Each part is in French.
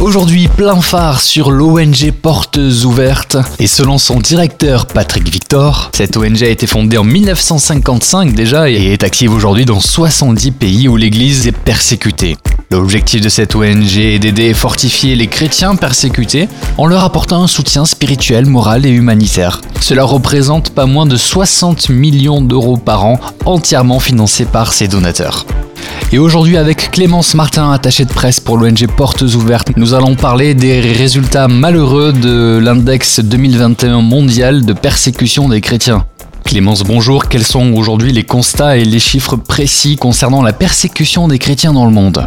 Aujourd'hui, plein phare sur l'ONG Portes Ouvertes. Et selon son directeur Patrick Victor, cette ONG a été fondée en 1955 déjà et est active aujourd'hui dans 70 pays où l'Église est persécutée. L'objectif de cette ONG est d'aider et fortifier les chrétiens persécutés en leur apportant un soutien spirituel, moral et humanitaire. Cela représente pas moins de 60 millions d'euros par an, entièrement financés par ses donateurs. Et aujourd'hui, avec Clémence Martin, attachée de presse pour l'ONG Portes Ouvertes, nous allons parler des résultats malheureux de l'index 2021 mondial de persécution des chrétiens. Clémence, bonjour. Quels sont aujourd'hui les constats et les chiffres précis concernant la persécution des chrétiens dans le monde?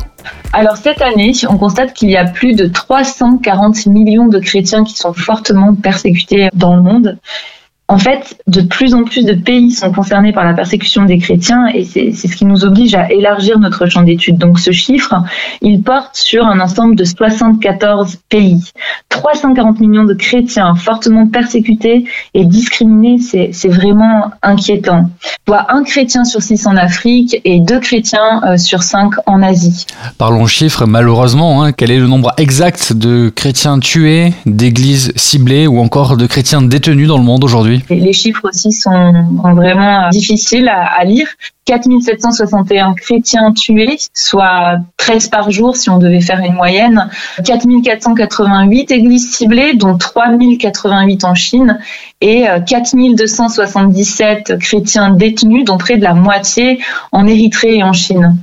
Alors cette année, on constate qu'il y a plus de 340 millions de chrétiens qui sont fortement persécutés dans le monde en fait, de plus en plus de pays sont concernés par la persécution des chrétiens et c'est ce qui nous oblige à élargir notre champ d'études. Donc ce chiffre, il porte sur un ensemble de 74 pays. 340 millions de chrétiens fortement persécutés et discriminés, c'est vraiment inquiétant. Soit un chrétien sur six en Afrique et deux chrétiens euh, sur cinq en Asie. Parlons chiffres, malheureusement, hein, quel est le nombre exact de chrétiens tués, d'églises ciblées ou encore de chrétiens détenus dans le monde aujourd'hui? Les chiffres aussi sont vraiment difficiles à, lire. 4761 chrétiens tués, soit 13 par jour si on devait faire une moyenne. 4488 églises ciblées, dont 3088 en Chine, et 4277 euh, chrétiens détenus, dont près de la moitié en Érythrée et en Chine.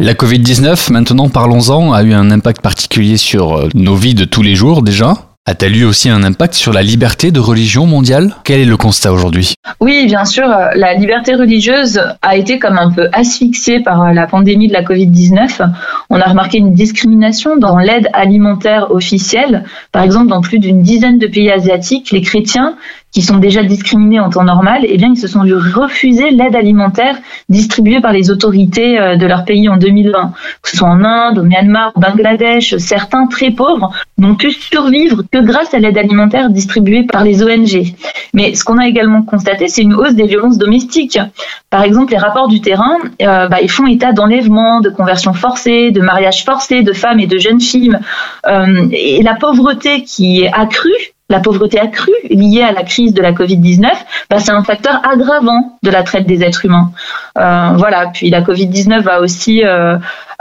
La Covid-19, maintenant parlons-en, a eu un impact particulier sur euh, nos vies de tous les jours déjà a-t-elle eu aussi un impact sur la liberté de religion mondiale? Quel est le constat aujourd'hui? Oui, bien sûr, la liberté religieuse a été comme un peu asphyxiée par la pandémie de la Covid-19. On a remarqué une discrimination dans l'aide alimentaire officielle. Par exemple, dans plus d'une dizaine de pays asiatiques, les chrétiens qui sont déjà discriminés en temps normal, eh bien, ils se sont vus refuser l'aide alimentaire distribuée par les autorités euh, de leur pays en 2020. Que ce soit en Inde, au Myanmar, au Bangladesh, certains très pauvres n'ont pu survivre que grâce à l'aide alimentaire distribuée par les ONG. Mais ce qu'on a également constaté, c'est une hausse des violences domestiques. Par exemple, les rapports du terrain, euh, bah, ils font état d'enlèvements, de conversions forcées, de mariages forcés de femmes et de jeunes filles. Euh, et la pauvreté qui est accrue la pauvreté accrue liée à la crise de la Covid-19, bah, c'est un facteur aggravant de la traite des êtres humains. Euh, voilà. Puis la Covid-19 va aussi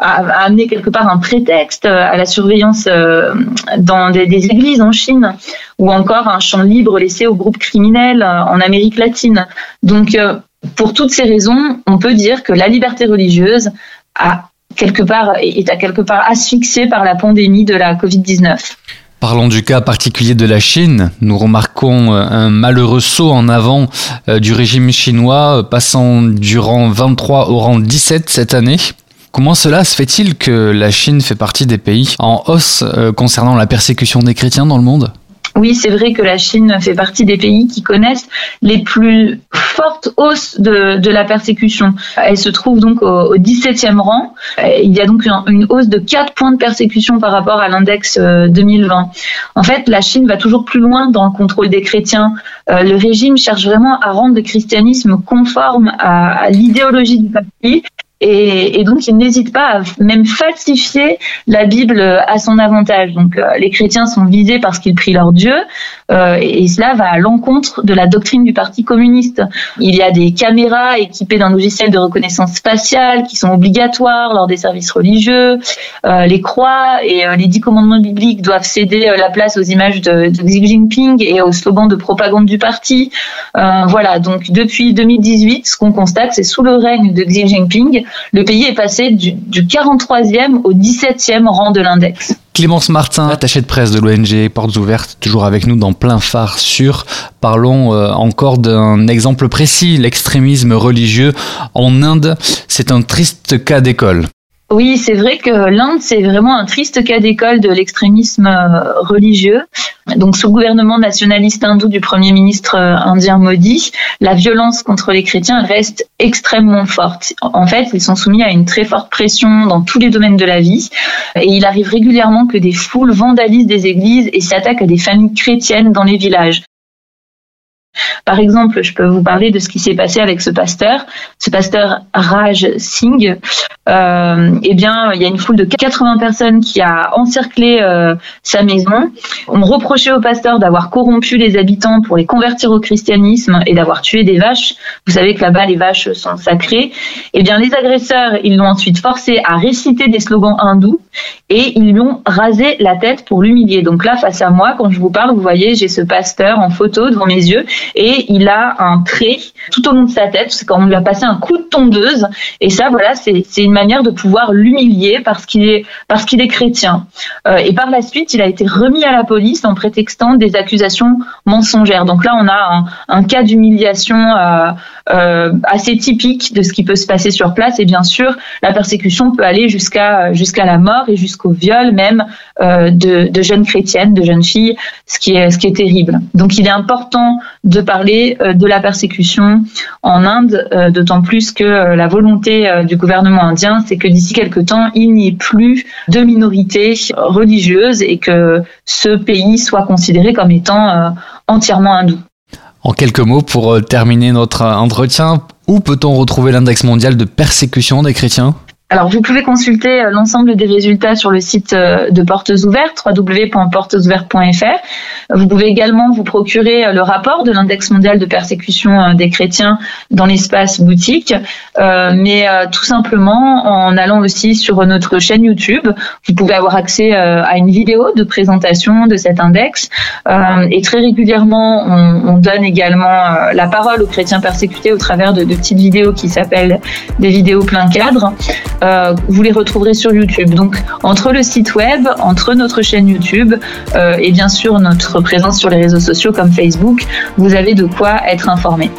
euh, amener quelque part un prétexte à la surveillance euh, dans des, des, églises en Chine, ou encore un champ libre laissé aux groupes criminels euh, en Amérique latine. Donc, euh, pour toutes ces raisons, on peut dire que la liberté religieuse a quelque part est à quelque part asphyxiée par la pandémie de la Covid-19. Parlons du cas particulier de la Chine. Nous remarquons euh, un malheureux saut en avant euh, du régime chinois, euh, passant du rang 23 au rang 17 cette année. Comment cela se fait-il que la Chine fait partie des pays en hausse concernant la persécution des chrétiens dans le monde? Oui, c'est vrai que la Chine fait partie des pays qui connaissent les plus fortes hausses de, la persécution. Elle se trouve donc au, 17e rang. Il y a donc une, hausse de 4 points de persécution par rapport à l'index 2020. Euh, en fait, la Chine va toujours plus loin dans le contrôle des chrétiens. Euh, le régime cherche vraiment à rendre le christianisme conforme à, à l'idéologie du parti et, donc, il n'hésite pas à même falsifier la Bible à son avantage. Donc, euh, les chrétiens sont visés parce qu'ils prient leur Dieu, euh, et cela va à l'encontre de la doctrine du Parti communiste. Il y a des caméras équipées d'un logiciel de reconnaissance faciale qui sont obligatoires lors des services religieux. Euh, les croix et les dix commandements bibliques doivent céder la place aux images de, de Xi Jinping et aux slogans de propagande du parti. voilà, donc depuis 2018, ce qu'on constate, c'est sous le règne de Xi Jinping, le pays est passé du, 43e au 17e rang de l'index. Clémence Martin, attachée de presse de l'ONG Portes Ouvertes, toujours avec nous dans plein phare sur. Parlons euh, encore d'un exemple précis, l'extrémisme religieux en Inde. C'est un triste cas d'école. Oui, c'est vrai que l'Inde, c'est vraiment un triste cas d'école de l'extrémisme euh, religieux. Donc, sous le gouvernement nationaliste hindou du Premier ministre euh, indien Modi, la violence contre les chrétiens reste extrêmement forte. En fait, ils sont soumis à une très forte pression dans tous les domaines de la vie. Et il arrive régulièrement que des foules vandalisent des églises et s'attaquent à des familles chrétiennes dans les villages. Par exemple, je peux vous parler de ce qui s'est passé avec ce pasteur, ce pasteur Raj Singh. Euh, eh bien, il y a une foule de 80 personnes qui a encerclé euh, sa maison. On reprochait au pasteur d'avoir corrompu les habitants pour les convertir au christianisme et d'avoir tué des vaches. Vous savez que là-bas, les vaches sont sacrées. Eh bien, les agresseurs, ils l'ont ensuite forcé à réciter des slogans hindous et ils lui ont rasé la tête pour l'humilier. Donc là, face à moi, quand je vous parle, vous voyez, j'ai ce pasteur en photo devant mes yeux et il a un trait tout au long de sa tête. C'est quand on lui a passé un coup de tondeuse. Et ça, voilà, c'est une manière de pouvoir l'humilier parce qu'il est, parce qu'il est chrétien. Euh, et par la suite, il a été remis à la police en prétextant des accusations mensongères. Donc là, on a un, cas d'humiliation euh, assez typique de ce qui peut se passer sur place. Et bien sûr, la persécution peut aller jusqu'à jusqu'à la mort et jusqu'au viol même de, de jeunes chrétiennes, de jeunes filles, ce qui est ce qui est terrible. Donc il est important de parler euh, de la persécution en Inde, euh, d'autant plus que euh, la volonté du gouvernement indien, c'est que d'ici quelques temps, il n'y ait plus de minorités religieuses et que ce pays soit considéré comme étant entièrement hindou. En quelques mots, pour terminer notre entretien, où peut-on retrouver l'index mondial de persécution des chrétiens? Alors, vous pouvez consulter euh, l'ensemble des résultats sur le site euh, de Portes Ouvertes, www.portesouvertes.fr. Vous pouvez également vous procurer euh, le rapport de l'index mondial de persécution des chrétiens dans l'espace boutique, mais tout simplement en allant aussi sur notre chaîne YouTube, vous pouvez avoir accès à une vidéo de présentation de cet index. Et très régulièrement, on, donne également la parole aux chrétiens persécutés au travers de, de petites vidéos qui s'appellent des vidéos plein cadre. Euh, vous les retrouverez sur YouTube. Donc entre le site web, entre notre chaîne YouTube euh, et bien sûr notre présence sur les réseaux sociaux comme Facebook, vous avez de quoi être informé.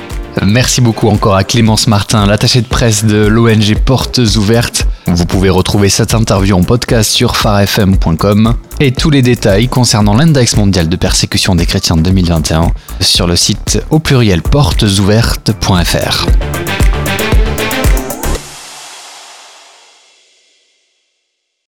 Merci beaucoup encore à Clémence Martin, l'attachée de presse de l'ONG Portes Ouvertes. Vous pouvez retrouver cette interview en podcast sur farfm.com et tous les détails concernant l'index mondial de persécution des chrétiens de 2021 sur le site au pluriel portesouvertes.fr.